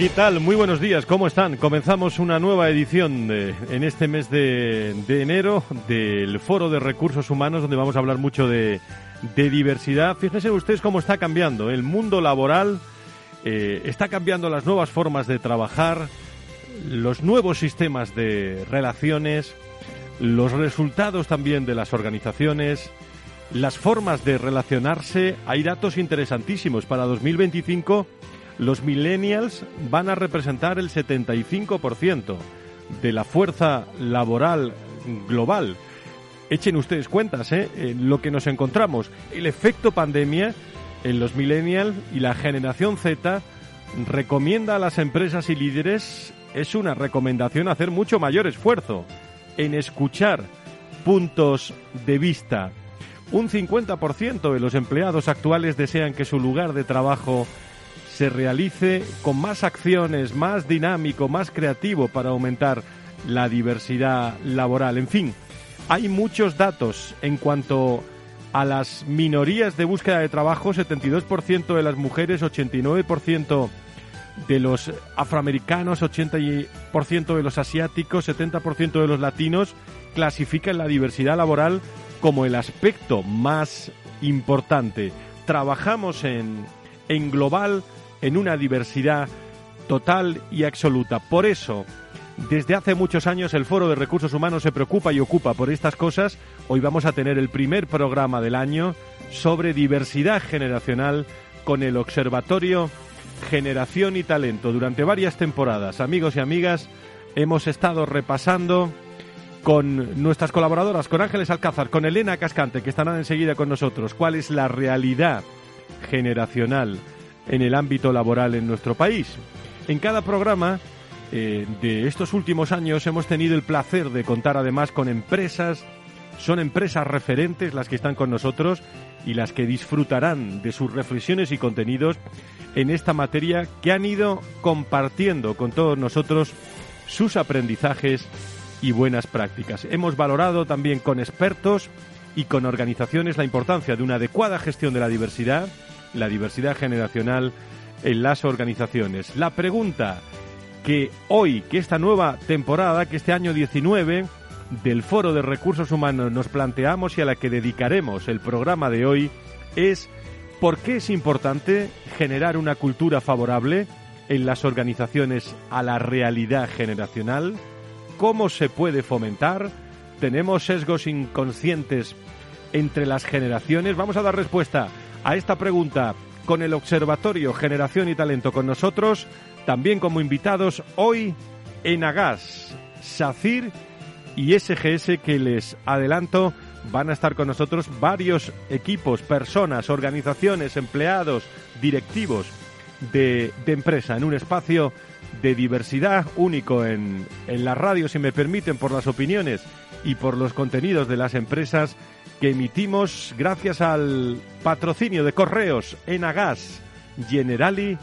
¿Qué tal? Muy buenos días, ¿cómo están? Comenzamos una nueva edición en este mes de, enero del Foro de Recursos Humanos, donde vamos a hablar mucho de, diversidad. Fíjense ustedes cómo está cambiando el mundo laboral, eh, está cambiando las nuevas formas de trabajar, los nuevos sistemas de relaciones, los resultados también de las organizaciones, las formas de relacionarse. Hay datos interesantísimos para 2025 los millennials van a representar el 75% de la fuerza laboral global. Echen ustedes cuentas, ¿eh? Lo que nos encontramos. El efecto pandemia en los millennials y la generación Z recomienda a las empresas y líderes, es una recomendación hacer mucho mayor esfuerzo en escuchar puntos de vista. Un 50% de los empleados actuales desean que su lugar de trabajo se realice con más acciones, más dinámico, más creativo para aumentar la diversidad laboral. En fin, hay muchos datos en cuanto a las minorías de búsqueda de trabajo, 72% de las mujeres, 89% de los afroamericanos, 80% de los asiáticos, 70% de los latinos clasifican la diversidad laboral como el aspecto más importante. Trabajamos en, en global en una diversidad total y absoluta. Por eso, desde hace muchos años el Foro de Recursos Humanos se preocupa y ocupa por estas cosas. Hoy vamos a tener el primer programa del año sobre diversidad generacional con el Observatorio Generación y Talento. Durante varias temporadas, amigos y amigas, hemos estado repasando con nuestras colaboradoras, con Ángeles Alcázar, con Elena Cascante, que estarán enseguida con nosotros, cuál es la realidad generacional en el ámbito laboral en nuestro país. En cada programa eh, de estos últimos años hemos tenido el placer de contar además con empresas, son empresas referentes las que están con nosotros y las que disfrutarán de sus reflexiones y contenidos en esta materia que han ido compartiendo con todos nosotros sus aprendizajes y buenas prácticas. Hemos valorado también con expertos y con organizaciones la importancia de una adecuada gestión de la diversidad, la diversidad generacional en las organizaciones. La pregunta que hoy, que esta nueva temporada, que este año 19 del Foro de Recursos Humanos nos planteamos y a la que dedicaremos el programa de hoy es ¿por qué es importante generar una cultura favorable en las organizaciones a la realidad generacional? ¿Cómo se puede fomentar? ¿Tenemos sesgos inconscientes entre las generaciones? Vamos a dar respuesta a esta pregunta. Con el Observatorio Generación y Talento con nosotros, también como invitados hoy en Agas, SACIR y SGS que les adelanto van a estar con nosotros varios equipos, personas, organizaciones, empleados, directivos de, de empresa en un espacio de diversidad único en, en la radio, si me permiten, por las opiniones y por los contenidos de las empresas que emitimos gracias al patrocinio de correos Enagas, Generali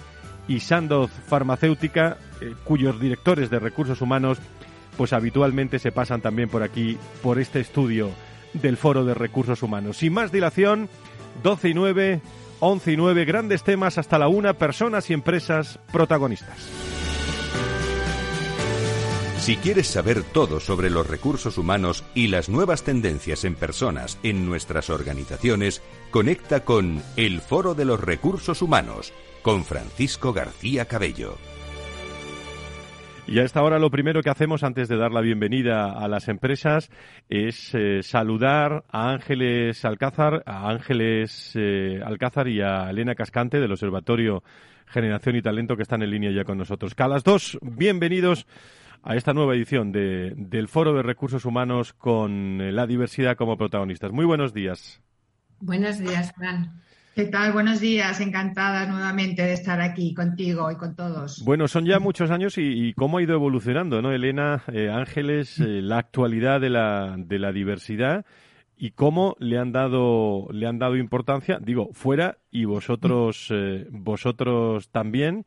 y Sandoz Farmacéutica, eh, cuyos directores de recursos humanos pues habitualmente se pasan también por aquí, por este estudio del Foro de Recursos Humanos. Sin más dilación, 12 y 9, 11 y 9, grandes temas hasta la una, personas y empresas protagonistas. Si quieres saber todo sobre los recursos humanos y las nuevas tendencias en personas en nuestras organizaciones, conecta con El Foro de los Recursos Humanos con Francisco García Cabello. Y a esta hora lo primero que hacemos antes de dar la bienvenida a las empresas es eh, saludar a Ángeles Alcázar, a Ángeles eh, Alcázar y a Elena Cascante del Observatorio Generación y Talento que están en línea ya con nosotros. Que a las dos, bienvenidos a esta nueva edición de, del Foro de Recursos Humanos con eh, la diversidad como protagonistas. Muy buenos días. Buenos días, Fran. ¿Qué tal? Buenos días. Encantada nuevamente de estar aquí contigo y con todos. Bueno, son ya muchos años y, cómo ha ido evolucionando, ¿no? Elena, eh, Ángeles, eh, la actualidad de la, de la diversidad y cómo le han dado le han dado importancia, digo, fuera y vosotros eh, vosotros también.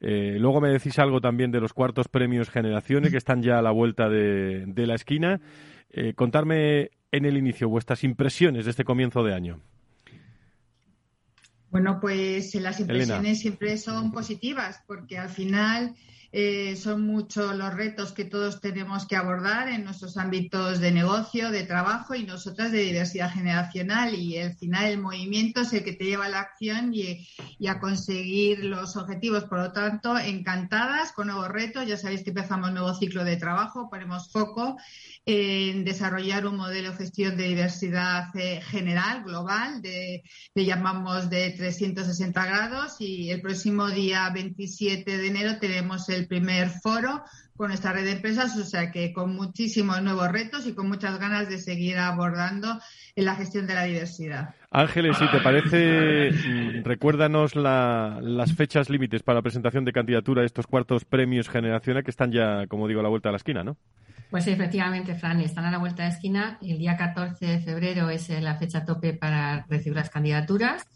Luego me decís algo también de los cuartos premios Generaciones que están ya a la vuelta de, de la esquina. contarme en el inicio vuestras impresiones de este comienzo de año. Bueno, pues las impresiones siempre son positivas porque al final eh, son muchos los retos que todos tenemos que abordar en nuestros ámbitos de negocio, de trabajo y nosotras de diversidad generacional. Y al final el movimiento es el que te lleva a la acción y, y, a conseguir los objetivos. Por lo tanto, encantadas con nuevos retos. Ya sabéis que empezamos un nuevo ciclo de trabajo, ponemos foco en desarrollar un modelo de gestión de diversidad eh, general, global, de, le llamamos de 360 grados y el próximo día 27 de enero tenemos el primer foro con nuestra red de empresas, o sea que con muchísimos nuevos retos y con muchas ganas de seguir abordando en la gestión de la diversidad. Ángeles, si te parece, mm, recuérdanos las fechas límites para la presentación de candidatura de estos cuartos premios generacionales que están ya, como digo, a la vuelta de la esquina, ¿no? Pues efectivamente, Fran, están a la vuelta de esquina. El día 14 de febrero es eh, la fecha tope para recibir las candidaturas.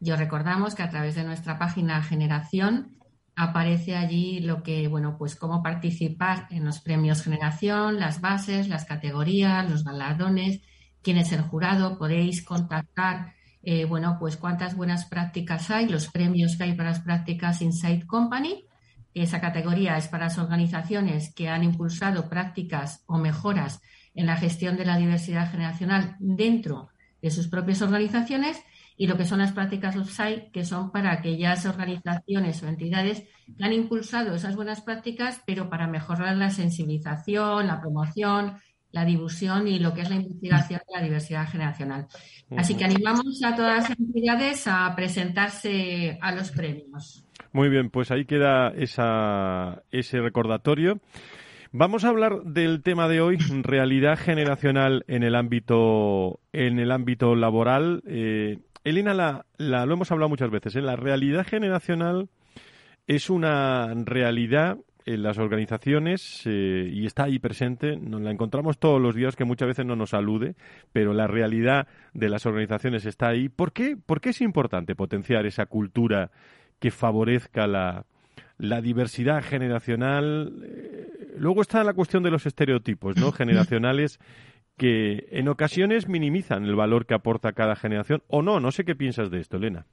Yo recordamos que a través de nuestra página Generación aparece allí lo que, bueno, pues cómo participar en los premios Generación, las bases, las categorías, los galardones, quién es el jurado. Podéis contactar, eh, bueno, pues cuántas buenas prácticas hay, los premios que hay para las prácticas Inside Company esa categoría es para las organizaciones que han impulsado prácticas o mejoras en la gestión de la diversidad generacional dentro de sus propias organizaciones y lo que son las prácticas off-site, que son para aquellas organizaciones o entidades que han impulsado esas buenas prácticas, pero para mejorar la sensibilización, la promoción, la difusión y lo que es la investigación de la diversidad generacional. Así que animamos a todas las entidades a presentarse a los premios. Muy bien, pues ahí queda esa, ese recordatorio. Vamos a hablar del tema de hoy, realidad generacional en el ámbito, en el ámbito laboral. Eh, Elena, la, la, lo hemos hablado muchas veces, ¿eh? la realidad generacional es una realidad en las organizaciones eh, y está ahí presente, nos la encontramos todos los días que muchas veces no nos alude, pero la realidad de las organizaciones está ahí. ¿Por qué, ¿Por qué es importante potenciar esa cultura que favorezca la, la diversidad generacional. Eh, luego está la cuestión de los estereotipos ¿no? generacionales que en ocasiones minimizan el valor que aporta cada generación o no. No sé qué piensas de esto, Elena.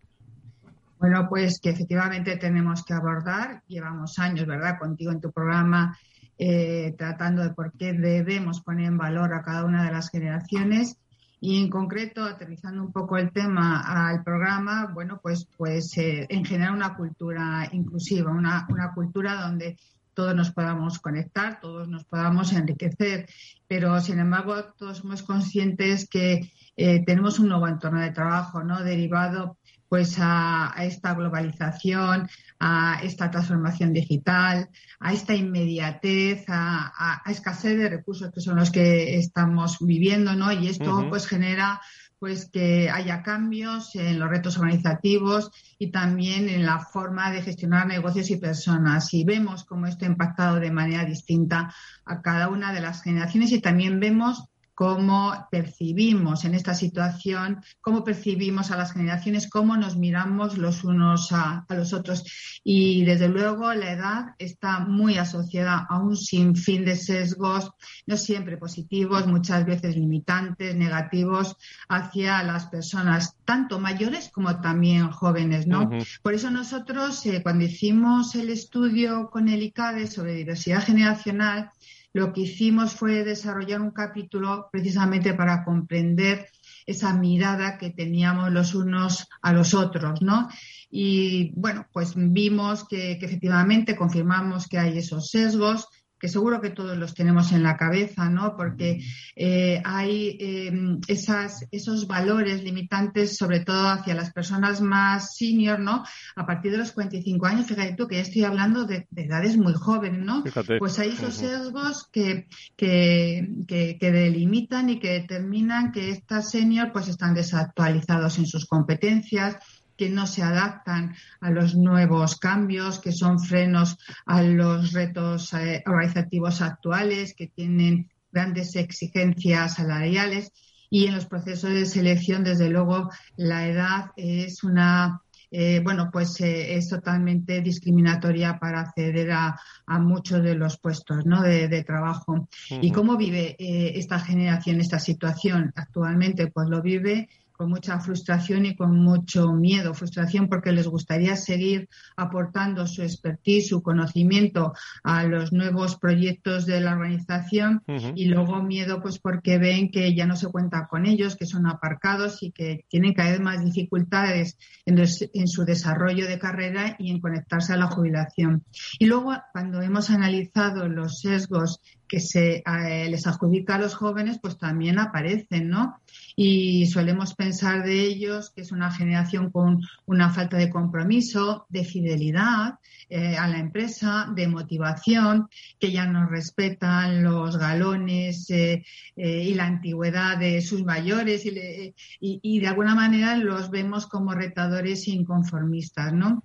Bueno, pues que efectivamente tenemos que abordar. Llevamos años, ¿verdad?, contigo en tu programa eh, tratando de por qué debemos poner en valor a cada una de las generaciones y en concreto, aterrizando un poco el tema al programa, bueno, pues, pues eh, en generar una cultura inclusiva, una, una cultura donde todos nos podamos conectar, todos nos podamos enriquecer, pero sin embargo todos somos conscientes que eh, tenemos un nuevo entorno de trabajo, ¿no? Derivado pues a, esta globalización, a esta transformación digital, a esta inmediatez, a, escasez de recursos que son los que estamos viviendo, ¿no? Y esto pues genera pues que haya cambios en los retos organizativos y también en la forma de gestionar negocios y personas. Y vemos cómo esto ha impactado de manera distinta a cada una de las generaciones y también vemos cómo percibimos en esta situación, cómo percibimos a las generaciones, cómo nos miramos los unos a, los otros. Y desde luego la edad está muy asociada a un sinfín de sesgos, no siempre positivos, muchas veces limitantes, negativos, hacia las personas, tanto mayores como también jóvenes. ¿no? Por eso nosotros, eh, cuando hicimos el estudio con el ICADE sobre diversidad generacional, lo que hicimos fue desarrollar un capítulo precisamente para comprender esa mirada que teníamos los unos a los otros, ¿no? Y bueno, pues vimos que, efectivamente confirmamos que hay esos sesgos, que seguro que todos los tenemos en la cabeza, ¿no? Porque eh, hay em, esas, esos valores limitantes, sobre todo hacia las personas más senior, ¿no? A partir de los 45 años, fíjate tú que ya estoy hablando de, edades muy jóvenes, ¿no? Pues hay esos sesgos que, que, que, que, delimitan y que determinan que estas senior pues están desactualizados en sus competencias, que no se adaptan a los nuevos cambios, que son frenos a los retos eh, organizativos actuales, que tienen grandes exigencias salariales y en los procesos de selección, desde luego, la edad es una eh, bueno, pues eh, es totalmente discriminatoria para acceder a, muchos de los puestos ¿no? de, trabajo. ¿Y cómo vive esta generación esta situación? Actualmente, pues lo vive con mucha frustración y con mucho miedo. Frustración porque les gustaría seguir aportando su expertise, su conocimiento a los nuevos proyectos de la organización y luego miedo pues porque ven que ya no se cuenta con ellos, que son aparcados y que tienen cada vez más dificultades en, su desarrollo de carrera y en conectarse a la jubilación. Y luego cuando hemos analizado los sesgos que se eh, les adjudica a los jóvenes, pues también aparecen, ¿no? Y solemos pensar de ellos que es una generación con una falta de compromiso, de fidelidad eh, a la empresa, de motivación, que ya no respetan los galones eh, y la antigüedad de sus mayores y, y, de alguna manera los vemos como retadores inconformistas, ¿no?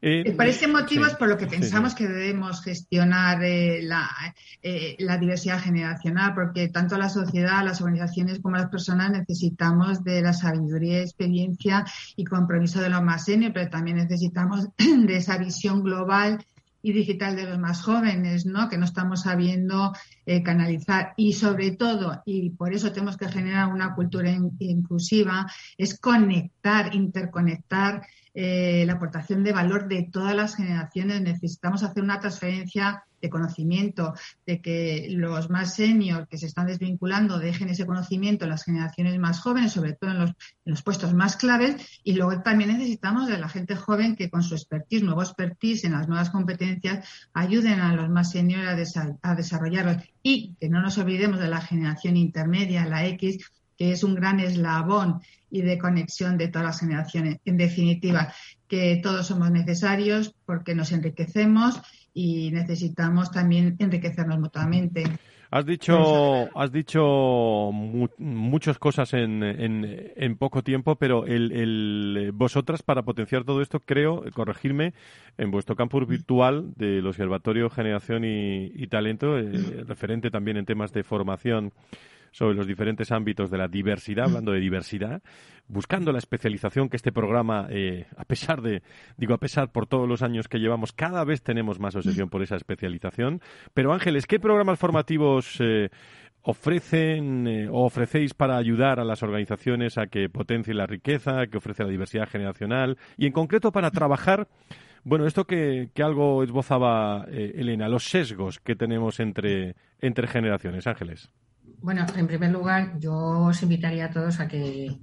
Eh, por ese motivo es por lo que pensamos que debemos gestionar eh, eh, la, diversidad generacional, porque tanto la sociedad, las organizaciones como las personas necesitamos de la sabiduría, experiencia y compromiso de los más senior, pero también necesitamos de esa visión global y digital de los más jóvenes, ¿no? Que no estamos sabiendo canalizar y sobre todo, y por eso tenemos que generar una cultura inclusiva, es conectar, interconectar eh, la aportación de valor de todas las generaciones. Necesitamos hacer una transferencia de conocimiento, de que los más seniors que se están desvinculando dejen ese conocimiento en las generaciones más jóvenes, sobre todo en los, puestos más claves. Y luego también necesitamos de la gente joven que con su expertise, nuevo expertise en las nuevas competencias, ayuden a los más seniors a, a desarrollarlos. Y que no nos olvidemos de la generación intermedia, la X, que es un gran eslabón y de conexión de todas las generaciones. En definitiva, que todos somos necesarios porque nos enriquecemos y necesitamos también enriquecernos mutuamente. Has dicho, has dicho muchas cosas en, en, poco tiempo, pero el, vosotras, para potenciar todo esto, creo, corregirme, en vuestro campus virtual del Observatorio Generación y, Talento, eh, referente también en temas de formación sobre los diferentes ámbitos de la diversidad, hablando de diversidad, buscando la especialización que este programa, eh, a pesar de, digo, a pesar por todos los años que llevamos, cada vez tenemos más obsesión por esa especialización. Pero Ángeles, ¿qué programas formativos eh, ofrecen eh, o ofrecéis para ayudar a las organizaciones a que potencien la riqueza, que ofrece la diversidad generacional y en concreto para trabajar bueno, esto que, que algo esbozaba Elena, los sesgos que tenemos entre, entre generaciones, Ángeles. Bueno, en primer lugar, yo os invitaría a todos a que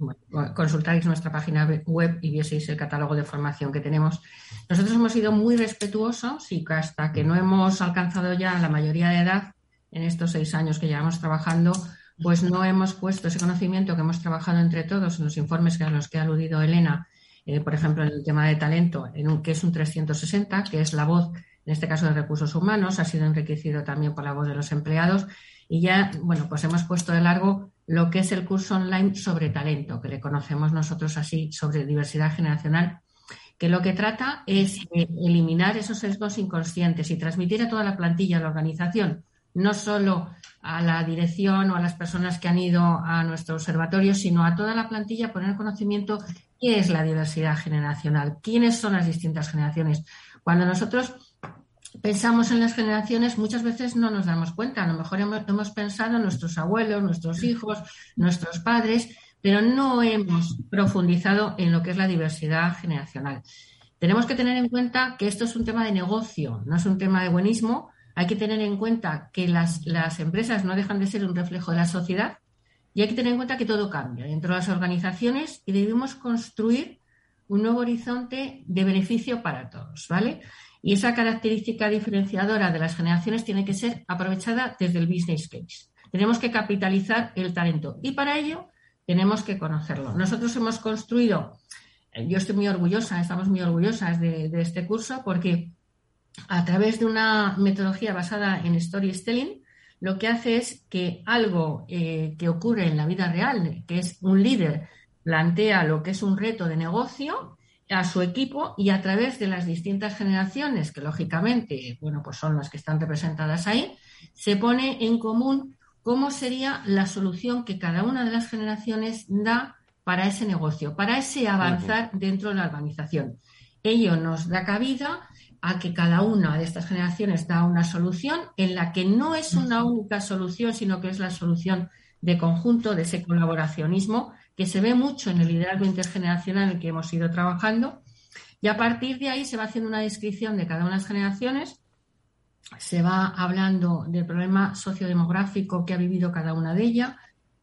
consultáis nuestra página web y vieseis el catálogo de formación que tenemos. Nosotros hemos sido muy respetuosos y hasta que no hemos alcanzado ya la mayoría de edad, en estos seis años que llevamos trabajando, pues no hemos puesto ese conocimiento que hemos trabajado entre todos en los informes a los que ha aludido Elena, eh, por ejemplo, en el tema de talento, en un, que es un 360, que es la voz, en este caso de recursos humanos, ha sido enriquecido también por la voz de los empleados y ya, bueno, pues hemos puesto de largo lo que es el curso online sobre talento, que le conocemos nosotros así, sobre diversidad generacional, que lo que trata es eliminar esos sesgos inconscientes y transmitir a toda la plantilla, a la organización, no solo a la dirección o a las personas que han ido a nuestro observatorio, sino a toda la plantilla, poner conocimiento qué es la diversidad generacional, quiénes son las distintas generaciones. Cuando nosotros pensamos en las generaciones, muchas veces no nos damos cuenta. A lo mejor hemos, pensado en nuestros abuelos, nuestros hijos, nuestros padres, pero no hemos profundizado en lo que es la diversidad generacional. Tenemos que tener en cuenta que esto es un tema de negocio, no es un tema de buenismo. Hay que tener en cuenta que las, las empresas no dejan de ser un reflejo de la sociedad Y hay que tener en cuenta que todo cambia dentro de las organizaciones y debemos construir un nuevo horizonte de beneficio para todos, ¿vale? Y esa característica diferenciadora de las generaciones tiene que ser aprovechada desde el business case. Tenemos que capitalizar el talento y para ello tenemos que conocerlo. Nosotros hemos construido, eh, yo estoy muy orgullosa, estamos muy orgullosas de, este curso porque a través de una metodología basada en storytelling, lo que hace es que algo eh, que ocurre en la vida real, que es un líder plantea lo que es un reto de negocio a su equipo y a través de las distintas generaciones, que lógicamente, bueno, pues son las que están representadas ahí, se pone en común cómo sería la solución que cada una de las generaciones da para ese negocio, para ese avanzar dentro de la organización. Ello nos da cabida a que cada una de estas generaciones da una solución en la que no es una única solución, sino que es la solución de conjunto, de ese colaboracionismo que se ve mucho en el liderazgo intergeneracional en el que hemos ido trabajando. Y a partir de ahí se va haciendo una descripción de cada una de las generaciones, se va hablando del problema sociodemográfico que ha vivido cada una de ellas,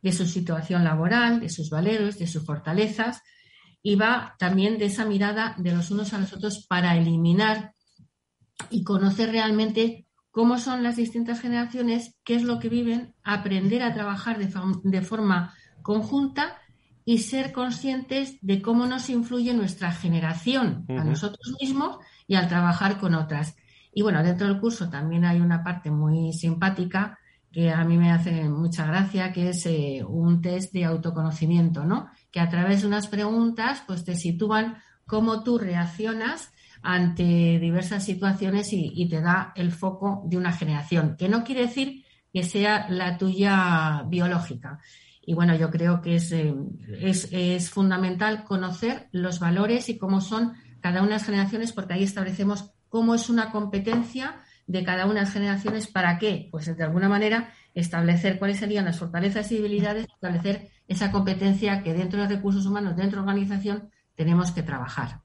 de su situación laboral, de sus valeros, de sus fortalezas, y va también de esa mirada de los unos a los otros para eliminar y conocer realmente cómo son las distintas generaciones, qué es lo que viven, aprender a trabajar de, de forma conjunta y ser conscientes de cómo nos influye nuestra generación a nosotros mismos y al trabajar con otras. Y bueno, dentro del curso también hay una parte muy simpática que a mí me hace mucha gracia, que es eh, un test de autoconocimiento, ¿no? Que a través de unas preguntas, pues te sitúan cómo tú reaccionas ante diversas situaciones y, y te da el foco de una generación, que no quiere decir que sea la tuya biológica, y bueno, yo creo que eh, es, es, fundamental conocer los valores y cómo son cada una de las generaciones, porque ahí establecemos cómo es una competencia de cada una de las generaciones, ¿para qué? Pues de alguna manera establecer cuáles serían las fortalezas y debilidades, establecer esa competencia que dentro de recursos humanos, dentro de organización, tenemos que trabajar.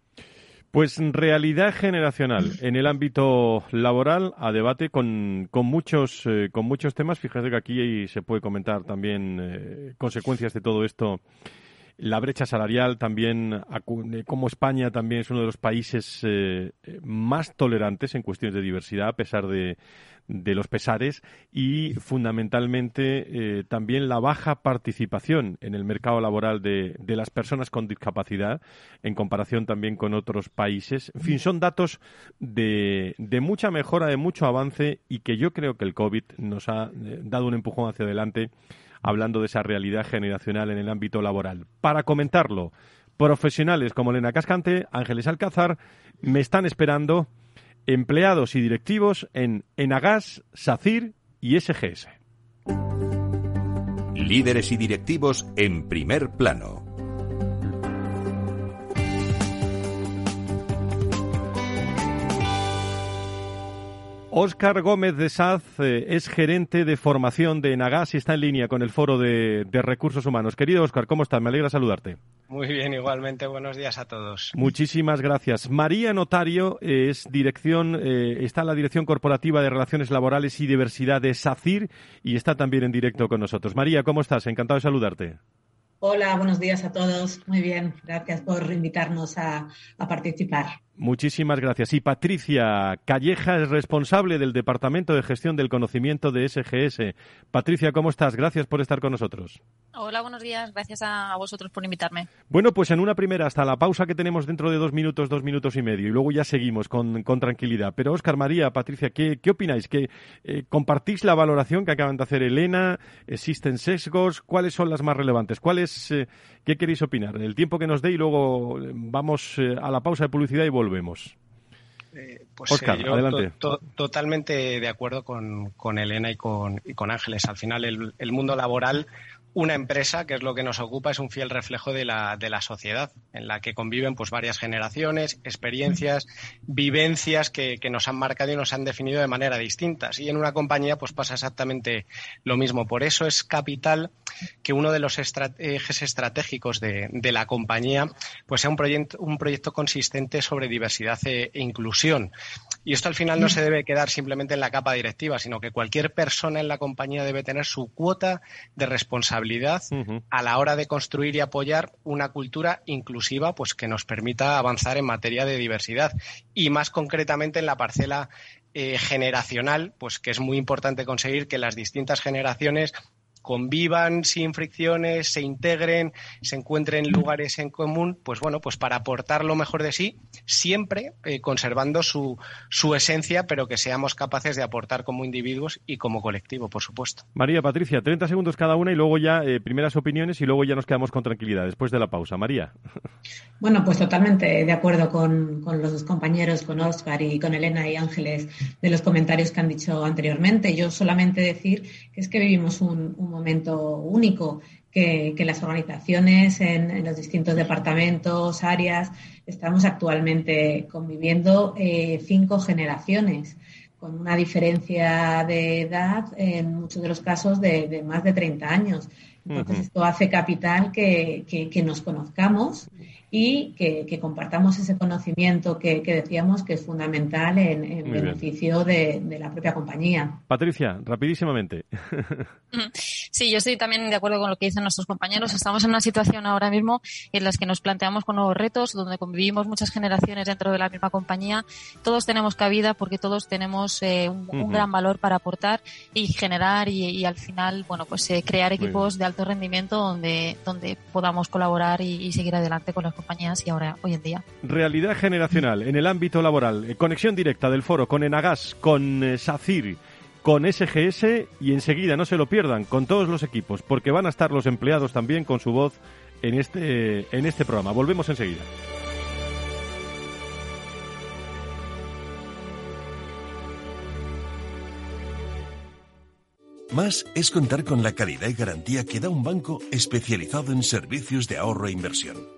Pues realidad generacional en el ámbito laboral a debate con, con muchos eh, con muchos temas. Fíjate que aquí se puede comentar también eh, consecuencias de todo esto la brecha salarial también, eh, como España también es uno de los países eh, más tolerantes en cuestiones de diversidad, a pesar de, los pesares, y fundamentalmente eh, también la baja participación en el mercado laboral de, de, las personas con discapacidad, en comparación también con otros países. En fin, son datos de, de mucha mejora, de mucho avance, y que yo creo que el COVID nos ha dado un empujón hacia adelante hablando de esa realidad generacional en el ámbito laboral. Para comentarlo, profesionales como Elena Cascante, Ángeles Alcázar, me están esperando empleados y directivos en Enagas, SACIR y SGS. Líderes y directivos en primer plano. Óscar Gómez de Saz eh, es gerente de formación de Nagas y está en línea con el Foro de, Recursos Humanos. Querido Óscar, ¿cómo estás? Me alegra saludarte. Muy bien, igualmente. Buenos días a todos. Muchísimas gracias. María Notario es dirección, eh, está en la Dirección Corporativa de Relaciones Laborales y Diversidad de SACIR y está también en directo con nosotros. María, ¿cómo estás? Encantado de saludarte. Hola, buenos días a todos. Muy bien, gracias por invitarnos a, participar. Muchísimas gracias. Y Patricia Calleja es responsable del Departamento de Gestión del Conocimiento de SGS. Patricia, ¿cómo estás? Gracias por estar con nosotros. Hola, buenos días. Gracias a, vosotros por invitarme. Bueno, pues en una primera, hasta la pausa que tenemos dentro de dos minutos, dos minutos y medio, y luego ya seguimos con, tranquilidad. Pero Óscar, María, Patricia, ¿qué, opináis? ¿Que, eh, ¿Compartís la valoración que acaban de hacer Elena? ¿Existen sesgos? ¿Cuáles son las más relevantes? ¿Cuáles, eh, ¿Qué queréis opinar? El tiempo que nos dé y luego eh, vamos a la pausa de publicidad y volvemos. Pues Oscar, adelante. totalmente de acuerdo con, Elena y con, Ángeles. Al final, el, mundo laboral una empresa, que es lo que nos ocupa, es un fiel reflejo de la, de la sociedad, en la que conviven pues varias generaciones, experiencias, vivencias que, que, nos han marcado y nos han definido de manera distintas. Y en una compañía pues pasa exactamente lo mismo. Por eso es capital que uno de los ejes estratégicos de, de, la compañía pues sea un proyecto, un proyecto consistente sobre diversidad e, e inclusión. Y esto al final no se debe quedar simplemente en la capa directiva, sino que cualquier persona en la compañía debe tener su cuota de responsabilidad responsabilidad a la hora de construir y apoyar una cultura inclusiva pues que nos permita avanzar en materia de diversidad. Y más concretamente en la parcela eh, generacional, pues que es muy importante conseguir que las distintas generaciones convivan sin fricciones, se integren, se encuentren lugares en común, pues bueno, pues para aportar lo mejor de sí, siempre eh, conservando su, su esencia, pero que seamos capaces de aportar como individuos y como colectivo, por supuesto. María Patricia, 30 segundos cada una y luego ya eh, primeras opiniones y luego ya nos quedamos con tranquilidad después de la pausa. María. Bueno, pues totalmente de acuerdo con, con los dos compañeros, con Oscar y con Elena y Ángeles, de los comentarios que han dicho anteriormente. Yo solamente decir que es que vivimos un, un momento único, que, las organizaciones en, los distintos departamentos, áreas, estamos actualmente conviviendo eh, cinco generaciones con una diferencia de edad en muchos de los casos de, más de 30 años. Entonces, esto hace capital que, que nos conozcamos y que, compartamos ese conocimiento que, decíamos que es fundamental en, beneficio de, la propia compañía. Patricia, rapidísimamente. Sí, yo estoy también de acuerdo con lo que dicen nuestros compañeros. Estamos en una situación ahora mismo en la que nos planteamos con nuevos retos, donde convivimos muchas generaciones dentro de la misma compañía. Todos tenemos cabida porque todos tenemos eh, un, gran valor para aportar y generar y, al final, bueno, pues eh, crear equipos de alto rendimiento donde, donde podamos colaborar y, y seguir adelante con las compañías y ahora hoy en día. Realidad generacional en el ámbito laboral. Eh, conexión directa del foro con Enagas, con eh, SACIR, con SGS y enseguida no se lo pierdan con todos los equipos porque van a estar los empleados también con su voz en este en este programa. Volvemos enseguida. Más es contar con la calidad y garantía que da un banco especializado en servicios de ahorro e inversión.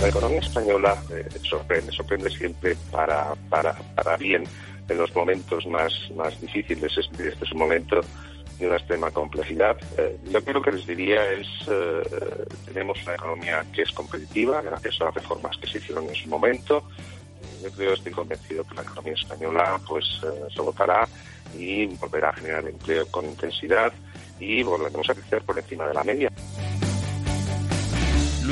La economía española eh, sorprende, sorprende siempre para, para, para bien en los momentos más, más difíciles. Este, es un momento de una extrema complejidad. Eh, yo creo que les diría es, eh, tenemos una economía que es competitiva gracias a las reformas que se hicieron en su momento. Yo creo, estoy convencido que la economía española pues se votará y volverá a generar empleo con intensidad y volveremos a crecer por encima de la media.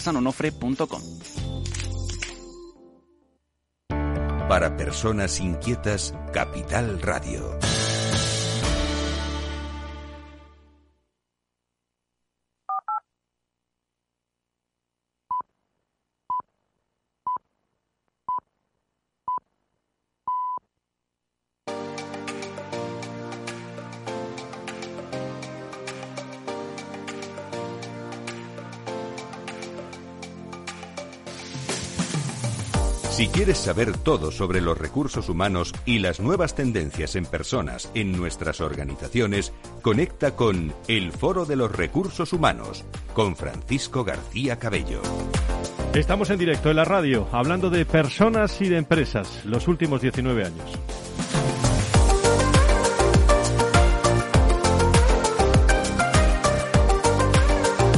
www.pasteleriasanonofre.com. Para personas inquietas, Capital Radio. Si quieres saber todo sobre los recursos humanos y las nuevas tendencias en personas en nuestras organizaciones, conecta con El Foro de los Recursos Humanos con Francisco García Cabello. Estamos en directo en la radio hablando de personas y de empresas los últimos 19 años.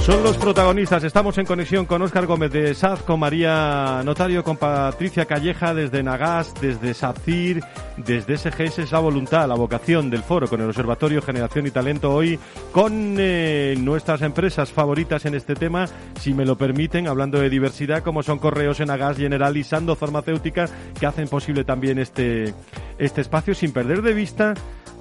Son los protagonistas. Estamos en conexión con Óscar Gómez de SAZ, con María Notario, con Patricia Calleja desde Nagas, desde SACIR, desde SGS. Es la voluntad, la vocación del foro con el Observatorio Generación y Talento hoy, con eh, nuestras empresas favoritas en este tema, si me lo permiten, hablando de diversidad, como son Correos, Enagas, General y Sando Farmacéutica, que hacen posible también este, este espacio, sin perder de vista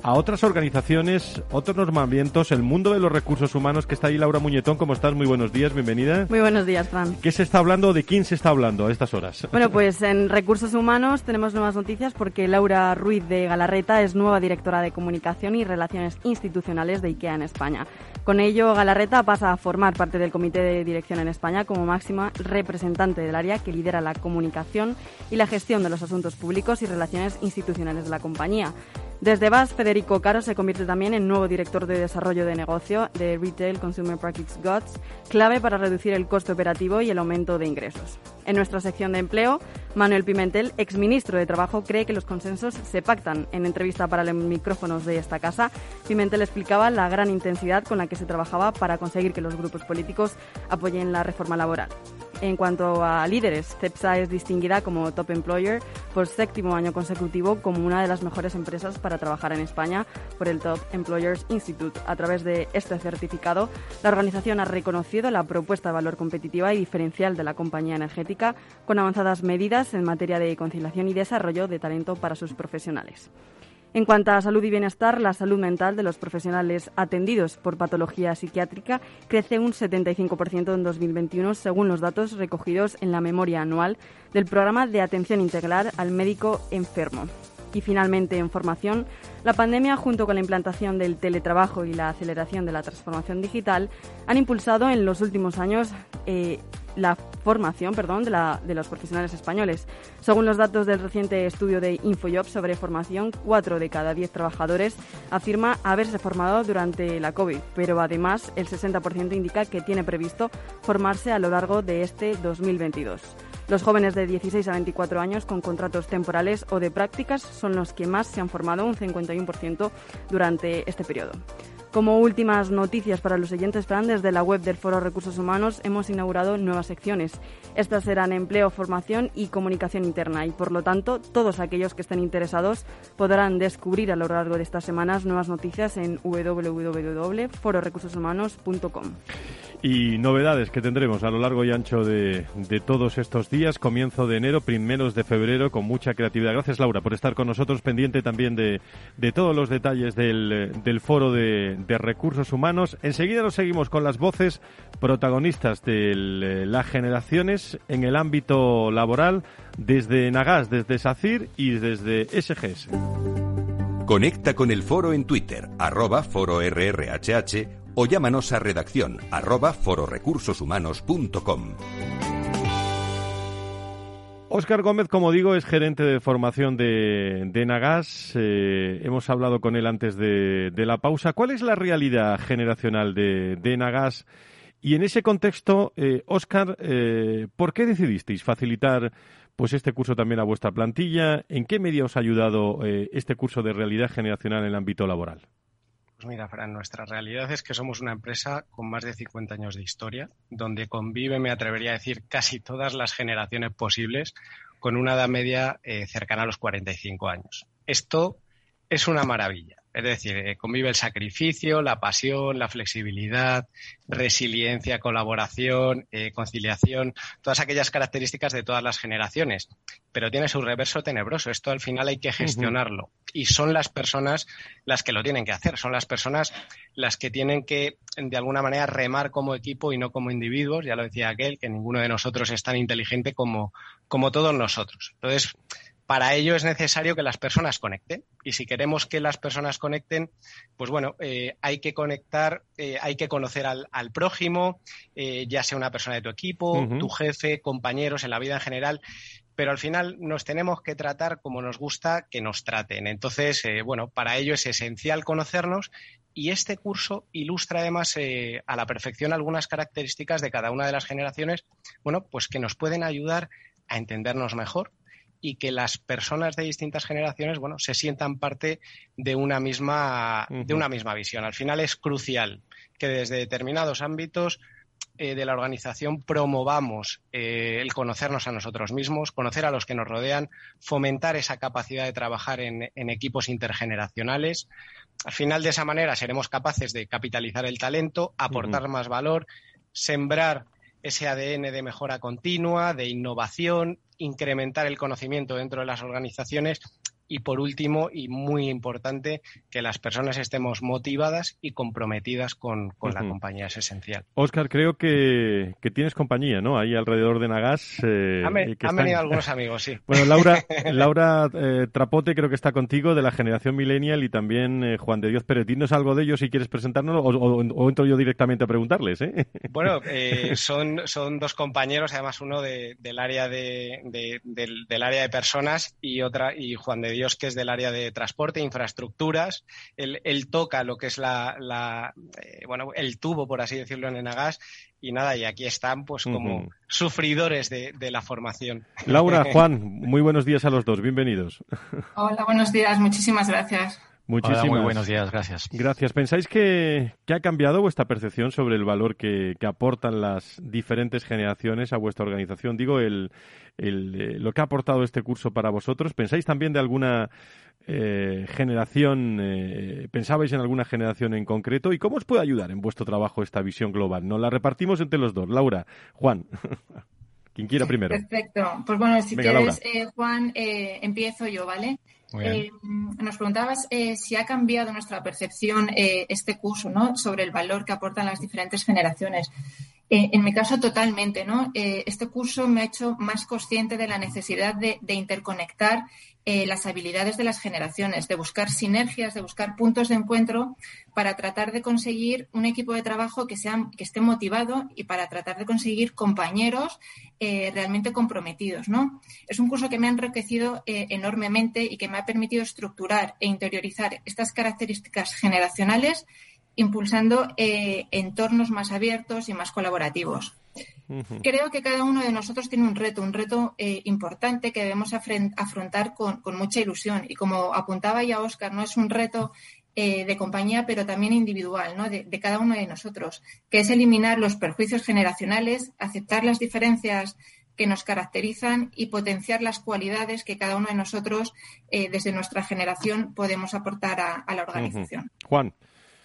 a otras organizaciones, otros normamientos, el mundo de los recursos humanos, que está ahí Laura Muñetón. ¿Cómo estás? Muy buenos días, bienvenida. Muy buenos días, Fran. ¿Qué se está hablando? ¿De quién se está hablando a estas horas? Bueno, pues en recursos humanos tenemos nuevas noticias porque Laura Ruiz de Galarreta es nueva directora de comunicación y relaciones institucionales de IKEA en España. Con ello, Galarreta pasa a formar parte del comité de dirección en España como máxima representante del área que lidera la comunicación y la gestión de los asuntos públicos y relaciones institucionales de la compañía. Desde VAS, Federico Caro se convierte también en nuevo director de desarrollo de negocio de Retail Consumer Practice Goods, clave para reducir el coste operativo y el aumento de ingresos. En nuestra sección de empleo, Manuel Pimentel, exministro de Trabajo, cree que los consensos se pactan. En entrevista para los micrófonos de esta casa, Pimentel explicaba la gran intensidad con la que se trabajaba para conseguir que los grupos políticos apoyen la reforma laboral. En cuanto a líderes, CEPSA es distinguida como Top Employer por séptimo año consecutivo como una de las mejores empresas para trabajar en España por el Top Employers Institute. A través de este certificado, la organización ha reconocido la propuesta de valor competitiva y diferencial de la compañía energética con avanzadas medidas en materia de conciliación y desarrollo de talento para sus profesionales. En cuanto a salud y bienestar, la salud mental de los profesionales atendidos por patología psiquiátrica crece un 75% en 2021, según los datos recogidos en la memoria anual del programa de atención integral al médico enfermo. Y finalmente, en formación, la pandemia, junto con la implantación del teletrabajo y la aceleración de la transformación digital, han impulsado en los últimos años eh, la formación perdón, de, de, los profesionales españoles. Según los datos del reciente estudio de InfoJobs sobre formación, 4 de cada 10 trabajadores afirma haberse formado durante la COVID, pero además el 60% indica que tiene previsto formarse a lo largo de este 2022. Los jóvenes de 16 a 24 años con contratos temporales o de prácticas son los que más se han formado, un 51% durante este periodo. Como últimas noticias para los siguientes Fran, desde la web del Foro Recursos Humanos hemos inaugurado nuevas secciones. Estas serán empleo, formación y comunicación interna y, por lo tanto, todos aquellos que estén interesados podrán descubrir a lo largo de estas semanas nuevas noticias en www.fororecursoshumanos.com y novedades que tendremos a lo largo y ancho de, todos estos días, comienzo de enero, primeros de febrero, con mucha creatividad. Gracias, Laura, por estar con nosotros, pendiente también de, todos los detalles del, foro de, recursos humanos. Enseguida nos seguimos con las voces protagonistas de las generaciones en el ámbito laboral, desde Nagas, desde SACIR y desde SGS. Conecta con el foro en Twitter, arroba foro RRHH o llámanos a redacción arroba fororecursoshumanos.com. Óscar Gómez, como digo, es gerente de formación de, Nagas. Eh, hemos hablado con él antes de, la pausa. ¿Cuál es la realidad generacional de, Nagas? Y en ese contexto, eh, Óscar, eh, ¿por qué decidisteis facilitar pues este curso también a vuestra plantilla? ¿En qué medida os ha ayudado este curso de realidad generacional en el ámbito laboral? Pues mira, Fran, nuestra realidad es que somos una empresa con más de 50 años de historia, donde convive, me atrevería a decir, casi todas las generaciones posibles, con una edad media eh, cercana a los 45 años. Esto es una maravilla. Es decir, eh, convive el sacrificio, la pasión, la flexibilidad, resiliencia, colaboración, eh, conciliación, todas aquellas características de todas las generaciones. Pero tiene su reverso tenebroso. Esto al final hay que gestionarlo. Y son las personas las que lo tienen que hacer. Son las personas las que tienen que, de alguna manera, remar como equipo y no como individuos. Ya lo decía aquel, que ninguno de nosotros es tan inteligente como, como todos nosotros. Entonces, para ello es necesario que las personas conecten. Y si queremos que las personas conecten, pues bueno, eh, hay que conectar, eh, hay que conocer al, prójimo, eh, ya sea una persona de tu equipo, tu jefe, compañeros en la vida en general. pero al final nos tenemos que tratar como nos gusta que nos traten. Entonces, eh, bueno, para ello es esencial conocernos y este curso ilustra además eh, a la perfección algunas características de cada una de las generaciones, bueno, pues que nos pueden ayudar a entendernos mejor y que las personas de distintas generaciones, bueno, se sientan parte de una misma, de una misma visión. Al final es crucial que desde determinados ámbitos eh, de la organización promovamos eh, el conocernos a nosotros mismos, conocer a los que nos rodean, fomentar esa capacidad de trabajar en, equipos intergeneracionales. Al final, de esa manera, seremos capaces de capitalizar el talento, aportar más valor, sembrar ese ADN de mejora continua, de innovación, incrementar el conocimiento dentro de las organizaciones y por último, y muy importante, que las personas estemos motivadas y comprometidas con, la compañía, es esencial. Oscar, creo que, tienes compañía, ¿no? Ahí alrededor de Nagas. Eh, han, venido algunos amigos, sí. Bueno, Laura, Laura eh, Trapote creo que está contigo, de la generación millennial, y también eh, Juan de Dios Pérez. Dinos algo de ellos si quieres presentárnoslo, o, entro yo directamente a preguntarles, ¿eh? Bueno, son, son dos compañeros, además uno del área de, del, del, área de personas y otra, y Juan de Dios que es del área de transporte e infraestructuras. Él, toca lo que es la, eh, bueno, el tubo, por así decirlo, en Enagas. Y nada, y aquí están pues como sufridores de, la formación. Laura, Juan, muy buenos días a los dos, bienvenidos. Hola, buenos días, muchísimas gracias. Muchísimas. muy buenos días, gracias. Gracias. ¿Pensáis que, ha cambiado vuestra percepción sobre el valor que, aportan las diferentes generaciones a vuestra organización? Digo, el, el, eh, lo que ha aportado este curso para vosotros. ¿Pensáis también de alguna eh, generación, eh, pensabais en alguna generación en concreto? ¿Y cómo os puede ayudar en vuestro trabajo esta visión global? Nos la repartimos entre los dos. Laura, Juan. Quien quiera primero. Perfecto. Pues bueno, si quieres, Juan, empiezo yo, ¿vale? Eh, nos preguntabas eh, si ha cambiado nuestra percepción eh, este curso ¿no? sobre el valor que aportan las diferentes generaciones. En mi caso, totalmente. ¿no? este curso me ha hecho más consciente de la necesidad de, interconectar eh, las habilidades de las generaciones, de buscar sinergias, de buscar puntos de encuentro para tratar de conseguir un equipo de trabajo que, esté motivado y para tratar de conseguir compañeros eh, realmente comprometidos. Es un curso que me ha enriquecido eh, enormemente y que me ha permitido estructurar e interiorizar estas características generacionales impulsando entornos más abiertos y más colaborativos. Creo que cada uno de nosotros tiene un reto, un reto eh, importante que debemos afrontar con, mucha ilusión. Y como apuntaba ya Oscar, no es un reto eh, de compañía, pero también individual, ¿no? de, cada uno de nosotros, que es eliminar los perjuicios generacionales, aceptar las diferencias que nos caracterizan y potenciar las cualidades que cada uno de nosotros, eh, desde nuestra generación, podemos aportar a, la organización. Juan.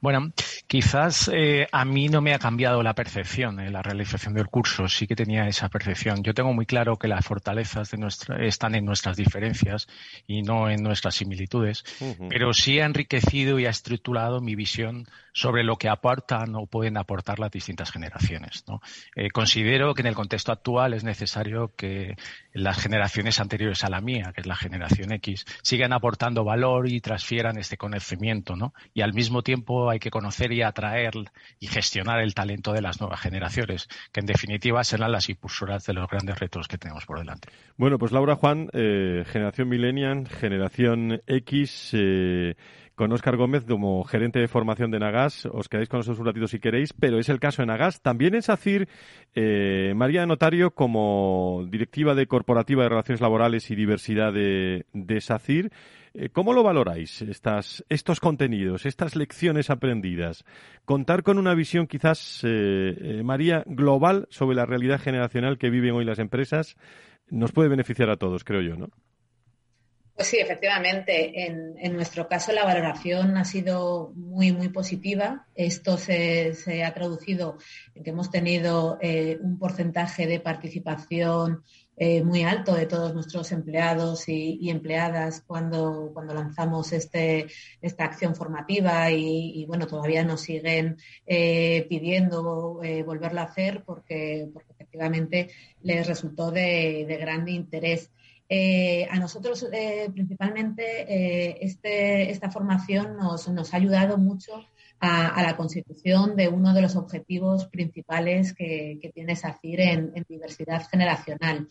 Bueno, quizás eh, a mí no me ha cambiado la percepción en la realización del curso, sí que tenía esa percepción. Yo tengo muy claro que las fortalezas de nuestra, están en nuestras diferencias y no en nuestras similitudes, pero sí ha enriquecido y ha estructurado mi visión sobre lo que aportan o pueden aportar las distintas generaciones. Eh, considero que en el contexto actual es necesario que las generaciones anteriores a la mía, que es la generación X, sigan aportando valor y transfieran este conocimiento, ¿no? Y al mismo tiempo hay que conocer y atraer y gestionar el talento de las nuevas generaciones, que en definitiva serán las impulsoras de los grandes retos que tenemos por delante. Bueno, pues Laura Juan, eh, generación millennial, generación X, eh, con Óscar Gómez como gerente de formación de Nagas. Os quedáis con nosotros un ratito si queréis, pero es el caso de Nagas. También en SACIR, eh, María Notario como directiva de Corporativa de Relaciones Laborales y Diversidad de, de SACIR. Eh, ¿Cómo lo valoráis estas, estos contenidos, estas lecciones aprendidas? Contar con una visión quizás, eh, María, global sobre la realidad generacional que viven hoy las empresas nos puede beneficiar a todos, creo yo, ¿no? Pues sí, efectivamente. En, nuestro caso la valoración ha sido muy, muy positiva. Esto se, ha traducido en que hemos tenido eh, un porcentaje de participación eh, muy alto de todos nuestros empleados y, empleadas cuando, cuando lanzamos este, esta acción formativa y, bueno, todavía nos siguen eh, pidiendo volverlo a hacer porque, porque efectivamente les resultó de, de gran interés. Eh, a nosotros eh, principalmente eh, este, esta formación nos, ha ayudado mucho a, la constitución de uno de los objetivos principales que, tiene SACIR en, diversidad generacional,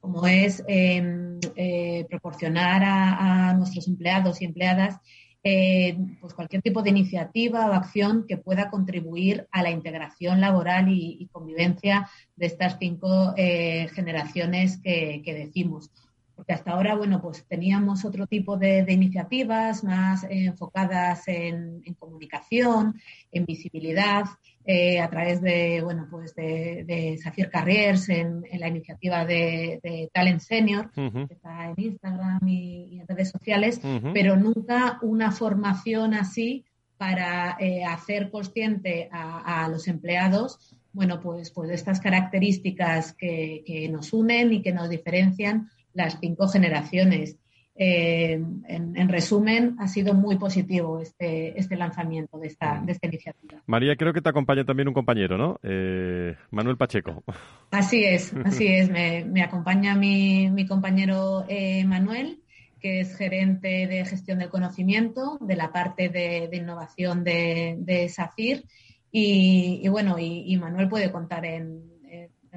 como es em, eh, proporcionar a, nuestros empleados y empleadas eh, pues cualquier tipo de iniciativa o acción que pueda contribuir a la integración laboral y, convivencia de estas cinco eh, generaciones que decimos porque hasta ahora, bueno, pues teníamos otro tipo de, iniciativas más enfocadas en, comunicación, en visibilidad, eh, a través de, bueno, pues de, de Safir Carriers, en, la iniciativa de, Talent Senior, que está en Instagram y, en redes sociales, pero nunca una formación así para eh, hacer consciente a, los empleados bueno, pues, pues de estas características que, que, nos unen y que nos diferencian las cinco generaciones. Eh, en, resumen, ha sido muy positivo este, este lanzamiento de esta, de esta iniciativa. María, creo que te acompaña también un compañero, ¿no? Eh, Manuel Pacheco. Así es, así es. Me, acompaña mi, mi compañero eh, Manuel, que es gerente de gestión del conocimiento de la parte de, innovación de, de SACIR. Y, bueno, y Manuel puede contar en,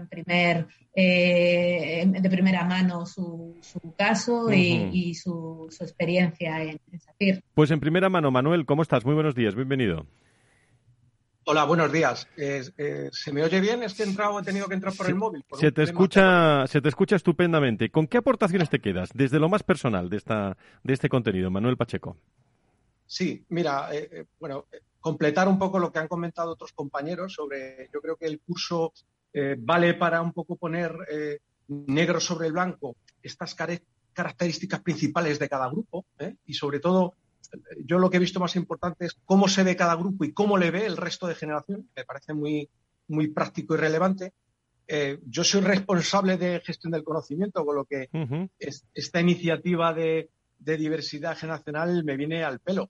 en primer, eh, de primera mano su, caso y, su, experiencia en, en, Pues en primera mano, Manuel, ¿cómo estás? Muy buenos días, bienvenido. Hola, buenos días. Eh, ¿Se me oye bien? Es que he, entrado, he tenido que entrar por el móvil. se, te escucha, se te escucha estupendamente. ¿Con qué aportaciones te quedas desde lo más personal de, esta, de este contenido, Manuel Pacheco? Sí, mira, eh, bueno, completar un poco lo que han comentado otros compañeros sobre, yo creo que el curso eh, vale para un poco poner eh, negro sobre el blanco estas características principales de cada grupo ¿eh? y sobre todo yo lo que he visto más importante es cómo se ve cada grupo y cómo le ve el resto de generación, me parece muy, muy práctico y relevante. yo soy responsable de gestión del conocimiento, con lo que esta iniciativa de, de, diversidad generacional me viene al pelo.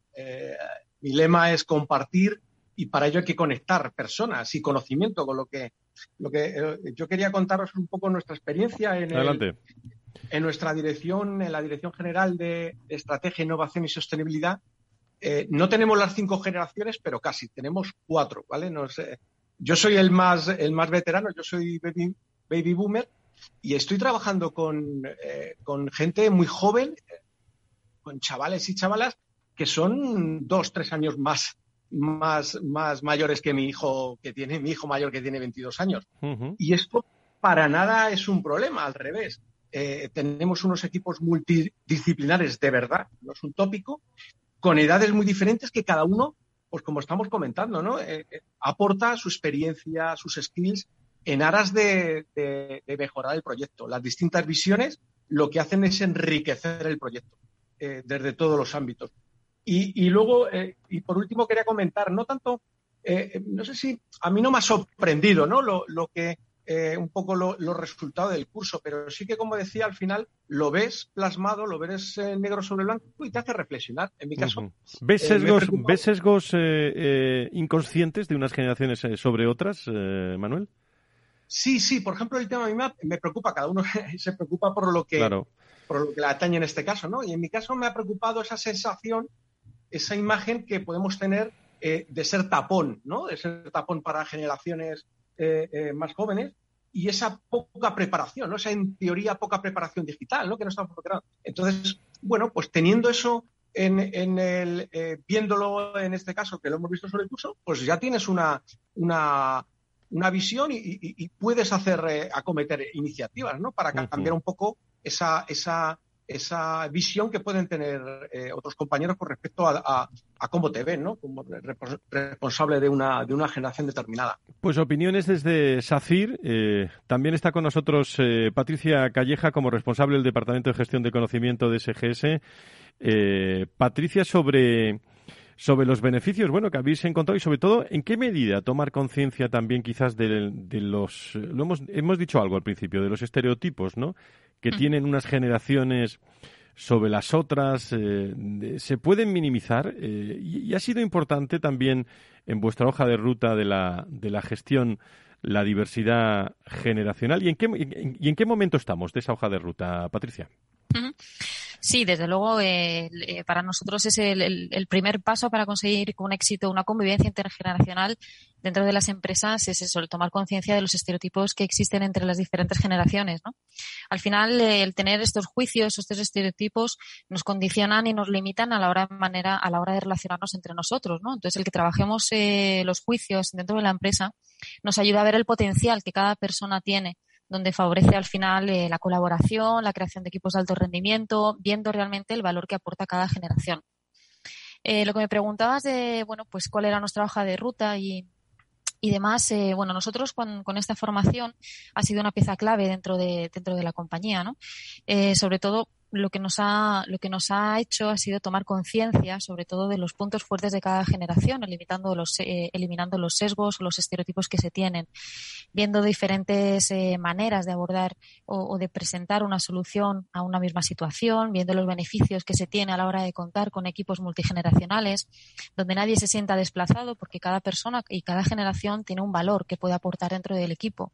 mi lema es compartir y para ello hay que conectar personas y conocimiento con lo que lo que eh, yo quería contaros un poco nuestra experiencia en, en nuestra dirección, en la Dirección General de Estrategia, Innovación y Sostenibilidad. Eh, no tenemos las cinco generaciones, pero casi, tenemos cuatro, ¿vale? yo soy el más, el más veterano, yo soy baby, baby boomer y estoy trabajando con, eh, con gente muy joven, con chavales y chavalas que son dos, tres años más más, más mayores que mi hijo que tiene, mi hijo mayor que tiene 22 años. Y esto para nada es un problema, al revés. Eh, tenemos unos equipos multidisciplinares de verdad, no es un tópico, con edades muy diferentes que cada uno, pues como estamos comentando, ¿no? Eh, eh, aporta su experiencia, sus skills en aras de, mejorar el proyecto. Las distintas visiones lo que hacen es enriquecer el proyecto desde todos los ámbitos. Y, luego, eh, y por último, quería comentar, no tanto, eh, no sé si a mí no me ha sorprendido ¿no? lo, que eh, un poco los resultados del curso, pero sí que, como decía, al final lo ves plasmado, lo ves negro sobre blanco y te hace reflexionar. En mi caso. ¿Ves sesgos, ¿ves sesgos inconscientes de unas generaciones sobre otras, Manuel? Sí, sí. Por ejemplo, el tema a mí me preocupa, cada uno se preocupa por lo que. por lo que le atañe en este caso, ¿no? Y en mi caso me ha preocupado esa sensación esa imagen que podemos tener eh, de ser tapón, ¿no? De ser tapón para generaciones eh, eh, más jóvenes y esa poca preparación, ¿no? Esa en teoría poca preparación digital, ¿no? Que no estamos preparados. Entonces, bueno, pues teniendo eso en, el, viéndolo en este caso, que lo hemos visto sobre el curso, pues ya tienes una, una, una visión y, puedes hacer, acometer iniciativas, ¿no? Para cambiar un poco esa, esa esa visión que pueden tener eh, otros compañeros con respecto a, cómo te ven, ¿no? Como responsable de una, de una generación determinada. Pues opiniones desde SACIR. Eh, también está con nosotros eh, Patricia Calleja como responsable del Departamento de Gestión de Conocimiento de SGS. Patricia, sobre sobre los beneficios, bueno, que habéis encontrado y sobre todo en qué medida tomar conciencia también quizás de, de los, lo hemos, hemos dicho algo al principio, de los estereotipos, ¿no? Que tienen unas generaciones sobre las otras, eh, se pueden minimizar eh, y, ha sido importante también en vuestra hoja de ruta de la, de la gestión la diversidad generacional. ¿Y en, qué, y en qué momento estamos de esa hoja de ruta, Patricia? Sí, desde luego, eh, eh, para nosotros es el, primer paso para conseguir con éxito una convivencia intergeneracional dentro de las empresas es eso, el tomar conciencia de los estereotipos que existen entre las diferentes generaciones. ¿no? Al final, eh, el tener estos juicios, estos estereotipos, nos condicionan y nos limitan a la hora, manera, a la hora de relacionarnos entre nosotros. ¿no? Entonces, el que trabajemos los juicios dentro de la empresa nos ayuda a ver el potencial que cada persona tiene donde favorece al final eh, la colaboración, la creación de equipos de alto rendimiento, viendo realmente el valor que aporta cada generación. Eh, lo que me preguntabas de, bueno, pues cuál era nuestra hoja de ruta y, demás, eh, bueno, nosotros con, esta formación ha sido una pieza clave dentro de, dentro de la compañía, ¿no? sobre todo lo que nos ha, lo que nos ha hecho ha sido tomar conciencia, sobre todo, de los puntos fuertes de cada generación, eliminando los, eh, eliminando los sesgos o los estereotipos que se tienen, viendo diferentes eh, maneras de abordar o, de presentar una solución a una misma situación, viendo los beneficios que se tiene a la hora de contar con equipos multigeneracionales, donde nadie se sienta desplazado, porque cada persona y cada generación tiene un valor que puede aportar dentro del equipo.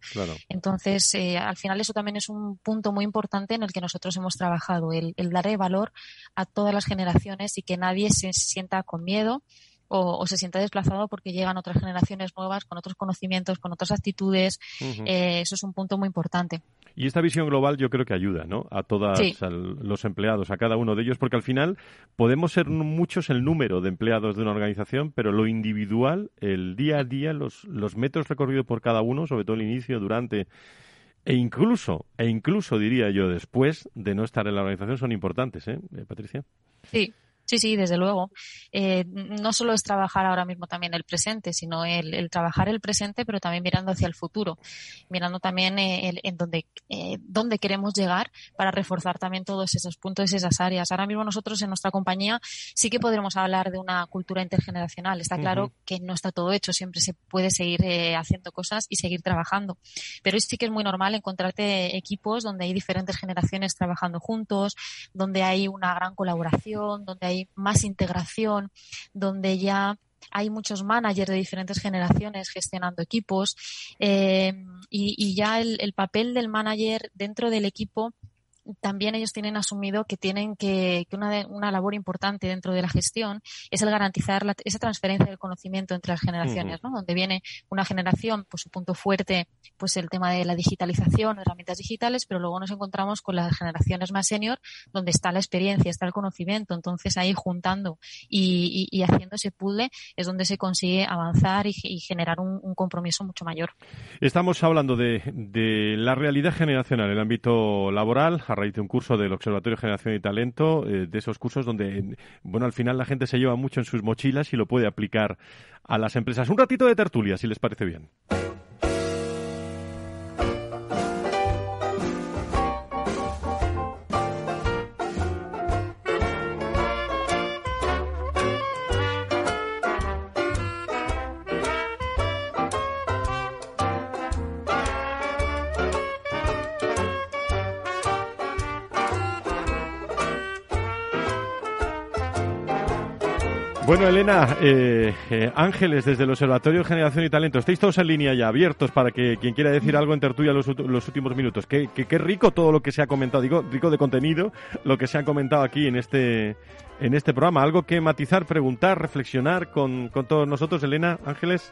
Entonces, eh, al final eso también es un punto muy importante en el que nosotros hemos trabajado el, darle valor a todas las generaciones y que nadie se sienta con miedo o, se sienta desplazado porque llegan otras generaciones nuevas con otros conocimientos, con otras actitudes. Eh, eso es un punto muy importante. Y esta visión global yo creo que ayuda ¿no? a todos los empleados, a cada uno de ellos, porque al final podemos ser muchos el número de empleados de una organización, pero lo individual, el día a día, los, los metros recorridos por cada uno, sobre todo el inicio, durante e incluso, e incluso diría yo después de no estar en la organización son importantes, ¿eh, Patricia? Sí, Sí, sí, desde luego. Eh, no solo es trabajar ahora mismo también el presente, sino el, trabajar el presente, pero también mirando hacia el futuro, mirando también eh, en dónde, eh, dónde queremos llegar para reforzar también todos esos puntos, esas áreas. Ahora mismo nosotros en nuestra compañía sí que podremos hablar de una cultura intergeneracional. Está claro que no está todo hecho, siempre se puede seguir haciendo cosas y seguir trabajando. Pero sí que es muy normal encontrarte equipos donde hay diferentes generaciones trabajando juntos, donde hay una gran colaboración, donde hay más integración, donde ya hay muchos managers de diferentes generaciones gestionando equipos eh, y, ya el, papel del manager dentro del equipo también ellos tienen asumido que tienen que, que una, una, labor importante dentro de la gestión es el garantizar esa transferencia del conocimiento entre las generaciones, ¿no? Donde viene una generación, pues su punto fuerte, pues el tema de la digitalización, herramientas digitales, pero luego nos encontramos con las generaciones más senior, donde está la experiencia, está el conocimiento. Entonces ahí juntando y, y, haciendo ese puzzle es donde se consigue avanzar y, generar un, un, compromiso mucho mayor. Estamos hablando de, de la realidad generacional en el ámbito laboral, raíz de un curso del Observatorio de Generación y Talento, eh, de esos cursos donde, bueno, al final la gente se lleva mucho en sus mochilas y lo puede aplicar a las empresas. Un ratito de tertulia, si les parece bien. Bueno, Elena, eh, eh, Ángeles, desde el Observatorio de Generación y Talento, estáis todos en línea ya, abiertos para que quien quiera decir algo en tertulia los, los últimos minutos. Qué, qué, rico todo lo que se ha comentado, digo, rico de contenido, lo que se ha comentado aquí en este, en este programa. Algo que matizar, preguntar, reflexionar con, con todos nosotros, Elena, Ángeles.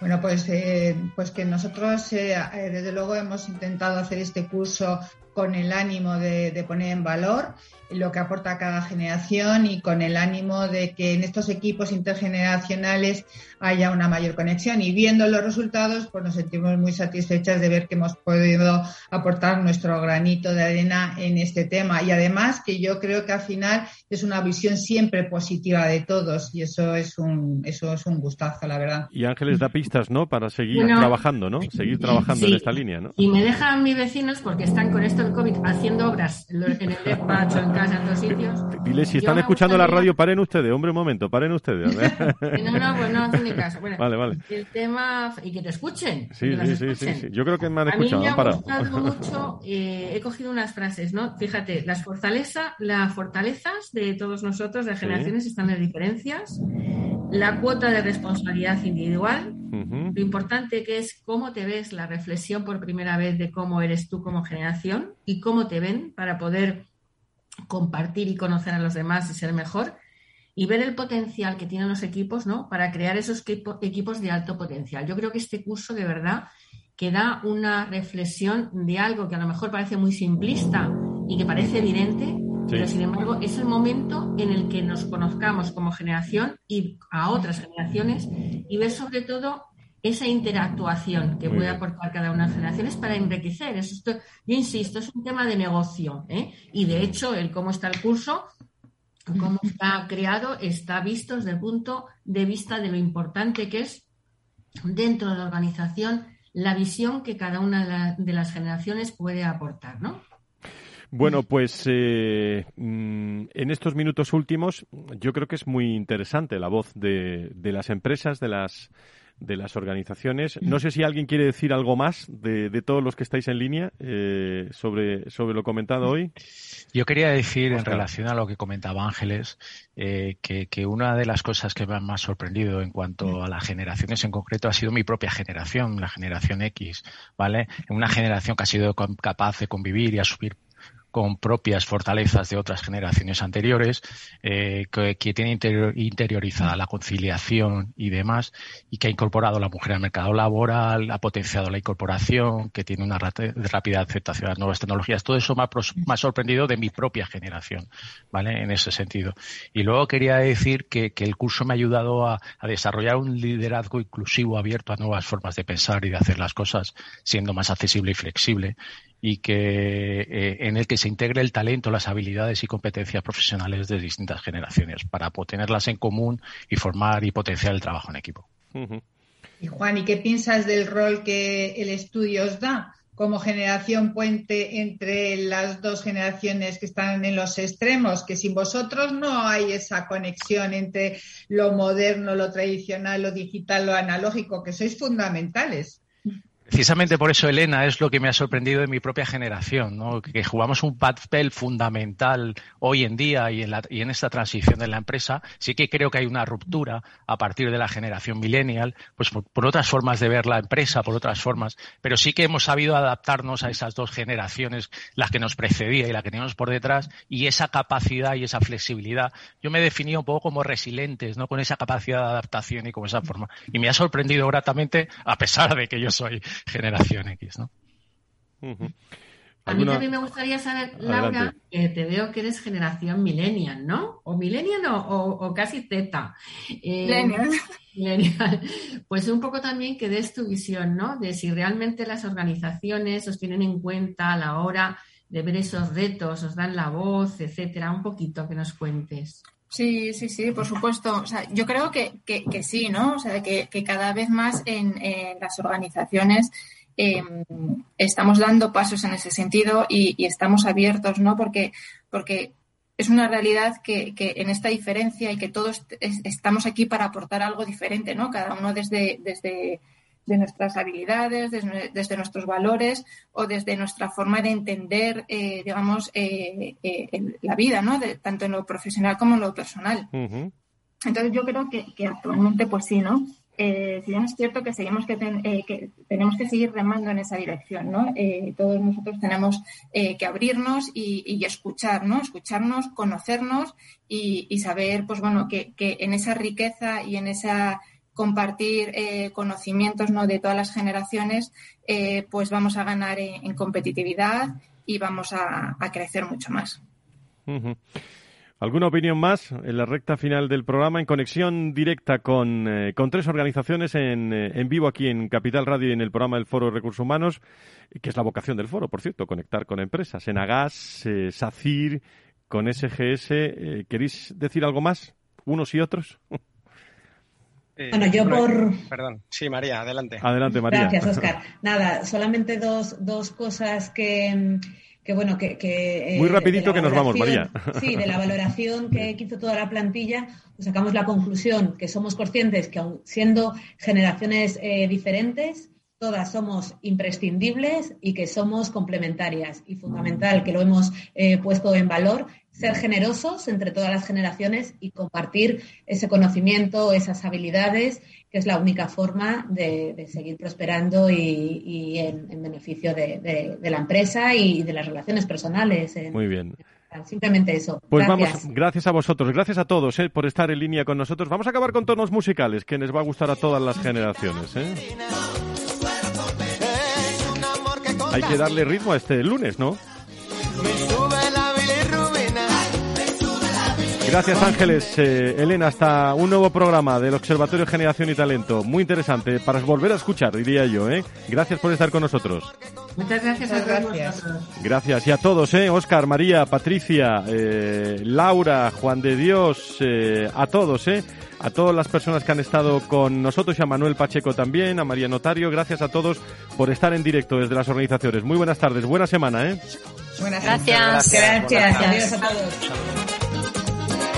Bueno, pues, eh, pues que nosotros, desde luego, hemos intentado hacer este curso con el ánimo de, de poner en valor lo que aporta cada generación y con el ánimo de que en estos equipos intergeneracionales haya una mayor conexión. Y viendo los resultados, pues nos sentimos muy satisfechas de ver que hemos podido aportar nuestro granito de arena en este tema. Y además que yo creo que al final es una visión siempre positiva de todos y eso es un, eso es un gustazo, la verdad. Y Ángeles da pistas, ¿no? Para seguir trabajando, ¿no? Seguir trabajando en esta línea, ¿no? Y me dejan mis vecinos porque están con esto del COVID haciendo obras en el despacho, en Dile, si están escuchando la radio, paren ustedes, hombre, un momento, paren ustedes. no, no, pues no hacen ni caso. Bueno, vale, vale. El tema, y que te escuchen. Sí, sí, sí, sí, Yo creo que me han escuchado. A mí me ha gustado mucho, eh, he cogido unas frases, ¿no? Fíjate, las, fortaleza, las fortalezas de todos nosotros, de generaciones, están en diferencias. La cuota de responsabilidad individual, lo importante que es cómo te ves, la reflexión por primera vez de cómo eres tú como generación y cómo te ven para poder compartir y conocer a los demás y ser mejor y ver el potencial que tienen los equipos ¿no? para crear esos equipos de alto potencial. Yo creo que este curso de verdad que da una reflexión de algo que a lo mejor parece muy simplista y que parece evidente, pero sin embargo es el momento en el que nos conozcamos como generación y a otras generaciones y ver sobre todo esa interactuación que puede aportar cada una de las generaciones para enriquecer. Eso yo insisto, es un tema de negocio. ¿eh? Y de hecho, el cómo está el curso, cómo está creado, está visto desde el punto de vista de lo importante que es dentro de la organización la visión que cada una de, las generaciones puede aportar, ¿no? Bueno, pues eh, mm, en estos minutos últimos yo creo que es muy interesante la voz de, de las empresas, de las de las organizaciones. No sé si alguien quiere decir algo más de, de todos los que estáis en línea eh, sobre, sobre lo comentado hoy. Yo quería decir, en relación a lo que comentaba Ángeles, eh, que, que, una de las cosas que me ha más sorprendido en cuanto a las generaciones en concreto ha sido mi propia generación, la generación X, ¿vale? Una generación que ha sido capaz de convivir y asumir con propias fortalezas de otras generaciones anteriores, eh, que, tiene interiorizada la conciliación y demás, y que ha incorporado a la mujer al mercado laboral, ha potenciado la incorporación, que tiene una rápida aceptación de las nuevas tecnologías. Todo eso me ha, sorprendido de mi propia generación, ¿vale? En ese sentido. Y luego quería decir que, el curso me ha ayudado a, a desarrollar un liderazgo inclusivo, abierto a nuevas formas de pensar y de hacer las cosas, siendo más accesible y flexible y que eh, en el que se integre el talento, las habilidades y competencias profesionales de distintas generaciones para ponerlas en común y formar y potenciar el trabajo en equipo. Y Juan, ¿y qué piensas del rol que el estudio os da como generación puente entre las dos generaciones que están en los extremos? Que sin vosotros no hay esa conexión entre lo moderno, lo tradicional, lo digital, lo analógico, que sois fundamentales. Precisamente por eso, Elena, es lo que me ha sorprendido de mi propia generación, ¿no? que jugamos un papel fundamental hoy en día y en, la, y en esta transición de la empresa. Sí que creo que hay una ruptura a partir de la generación millennial, pues por, otras formas de ver la empresa, por otras formas, pero sí que hemos sabido adaptarnos a esas dos generaciones, las que nos precedía y la que teníamos por detrás, y esa capacidad y esa flexibilidad. Yo me he definido un poco como resilientes, ¿no? Con esa capacidad de adaptación y con esa forma. Y me ha sorprendido gratamente, a pesar de que yo soy generación X, ¿no? A mí también me gustaría saber, Laura, que te veo que eres generación millennial, ¿no? O millennial o, casi Z. Eh, millennial. Pues un poco también que des tu visión, ¿no? De si realmente las organizaciones os tienen en cuenta a la hora de ver esos retos, os dan la voz, etcétera. Un poquito que nos cuentes. Sí, sí, sí, por supuesto. O sea, yo creo que, sí, ¿no? O sea, que, cada vez más en, las organizaciones em, estamos dando pasos en ese sentido y, estamos abiertos, ¿no? Porque, porque es una realidad que, en esta diferencia y que todos estamos aquí para aportar algo diferente, ¿no? Cada uno desde, desde de nuestras habilidades, desde, nuestros valores o desde nuestra forma de entender, eh, digamos, eh, eh, la vida, ¿no? De, tanto en lo profesional como en lo personal. Entonces yo creo que, actualmente, pues sí, ¿no? si bien es cierto que seguimos que, tenemos que seguir remando en esa dirección, ¿no? todos nosotros tenemos que abrirnos y, escuchar, ¿no? Escucharnos, conocernos y, y saber, pues bueno, que, que en esa riqueza y en esa compartir eh, conocimientos ¿no? de todas las generaciones, eh, pues vamos a ganar en, competitividad y vamos a, crecer mucho más. ¿Alguna opinión más en la recta final del programa en conexión directa con, eh, con tres organizaciones en, en, vivo aquí en Capital Radio y en el programa del Foro de Recursos Humanos, que es la vocación del foro, por cierto, conectar con empresas, Enagas, SACIR, con SGS. ¿Queréis decir algo más, unos y otros? bueno, yo por... Perdón, sí, María, adelante. Adelante, María. Gracias, Oscar. Nada, solamente dos, dos cosas que, que bueno, que... que eh, Muy rapidito que nos vamos, María. Sí, de la valoración que hizo toda la plantilla, pues sacamos la conclusión que somos conscientes que aun siendo generaciones eh, diferentes, todas somos imprescindibles y que somos complementarias y fundamental que lo hemos eh, puesto en valor ser generosos entre todas las generaciones y compartir ese conocimiento, esas habilidades, que es la única forma de, seguir prosperando y, en, beneficio de, la empresa y de las relaciones personales. Muy bien. Simplemente eso. Pues vamos, gracias a vosotros, gracias a todos eh, por estar en línea con nosotros. Vamos a acabar con tonos musicales que les va a gustar a todas las generaciones. ¿eh? Hay que darle ritmo a este lunes, ¿no? Gracias Ángeles. Eh, Elena, hasta un nuevo programa del Observatorio Generación y Talento. Muy interesante para volver a escuchar, diría yo. ¿eh? Gracias por estar con nosotros. Muchas gracias a todos Gracias y a todos, ¿eh? Oscar, María, Patricia, eh, Laura, Juan de Dios, eh, a todos, ¿eh? A todas las personas que han estado con nosotros y a Manuel Pacheco también, a María Notario. Gracias a todos por estar en directo desde las organizaciones. Muy buenas tardes, buena semana, ¿eh? Buenas gracias. Gracias. gracias. Adiós a todos.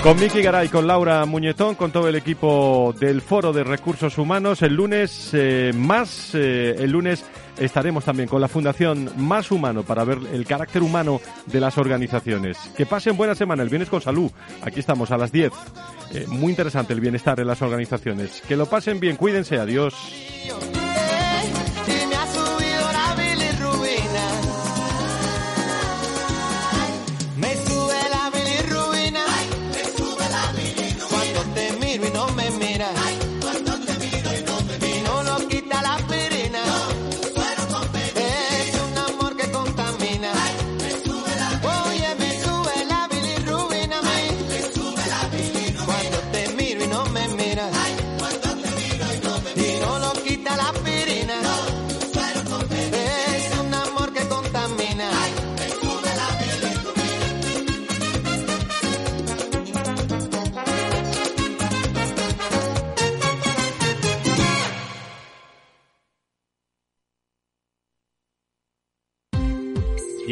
Con Miki Garay, con Laura Muñetón, con todo el equipo del Foro de Recursos Humanos. El lunes eh, más, eh, el lunes estaremos también con la Fundación Más Humano para ver el carácter humano de las organizaciones. Que pasen buena semana, el viernes con salud. Aquí estamos a las 10. Eh, muy interesante el bienestar en las organizaciones. Que lo pasen bien, cuídense, adiós.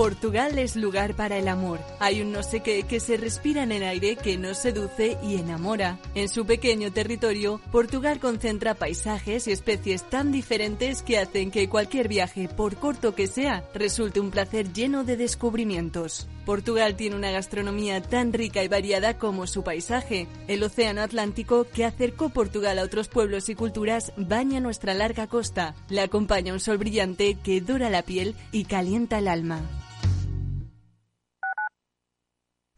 Portugal es lugar para el amor. Hay un no sé qué que se respira en el aire que nos seduce y enamora. En su pequeño territorio, Portugal concentra paisajes y especies tan diferentes que hacen que cualquier viaje, por corto que sea, resulte un placer lleno de descubrimientos. Portugal tiene una gastronomía tan rica y variada como su paisaje. El Océano Atlántico, que acercó Portugal a otros pueblos y culturas, baña nuestra larga costa. Le acompaña un sol brillante que dora la piel y calienta el alma.